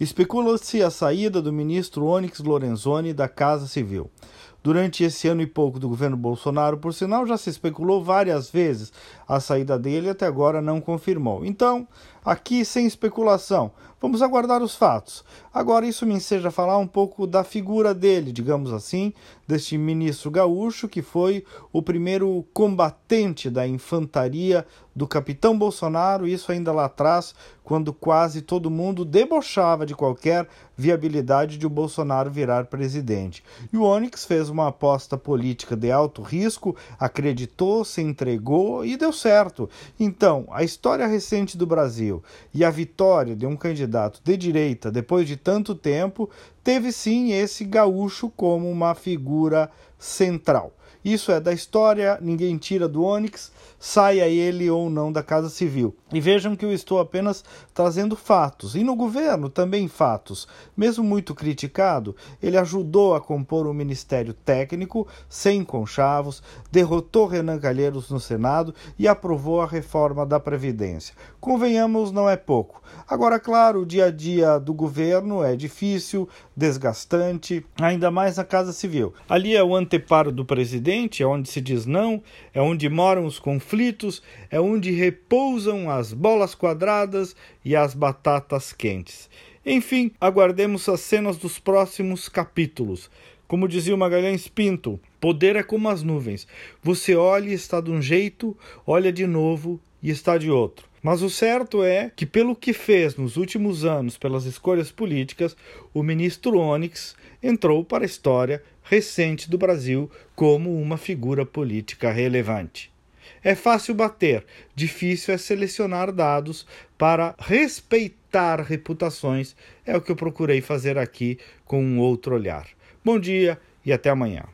especula-se a saída do ministro Onyx Lorenzoni da Casa Civil. Durante esse ano e pouco do governo Bolsonaro, por sinal, já se especulou várias vezes a saída dele até agora não confirmou. Então, aqui sem especulação, vamos aguardar os fatos. Agora, isso me enseja falar um pouco da figura dele, digamos assim, deste ministro gaúcho que foi o primeiro combatente da infantaria do capitão Bolsonaro, isso ainda lá atrás, quando quase todo mundo debochava de qualquer viabilidade de o Bolsonaro virar presidente. E o Onyx fez uma aposta política de alto risco, acreditou, se entregou e deu certo. Então, a história recente do Brasil e a vitória de um candidato de direita depois de tanto tempo teve sim esse gaúcho como uma figura central. Isso é da história, ninguém tira do Onyx, saia ele ou não da Casa Civil. E vejam que eu estou apenas trazendo fatos. E no governo também fatos. Mesmo muito criticado, ele ajudou a compor o um ministério técnico, sem conchavos, derrotou Renan Calheiros no Senado e aprovou a reforma da Previdência. Convenhamos, não é pouco. Agora, claro, o dia a dia do governo é difícil, desgastante, ainda mais na Casa Civil. Ali é o anteparo do presidente, é onde se diz não, é onde moram os conflitos, é onde repousam as bolas quadradas e as batatas quentes. Enfim, aguardemos as cenas dos próximos capítulos. Como dizia o Magalhães Pinto, poder é como as nuvens. Você olha e está de um jeito, olha de novo e está de outro. Mas o certo é que, pelo que fez nos últimos anos pelas escolhas políticas, o ministro Onyx entrou para a história recente do Brasil como uma figura política relevante. É fácil bater, difícil é selecionar dados para respeitar reputações. É o que eu procurei fazer aqui com um outro olhar. Bom dia e até amanhã.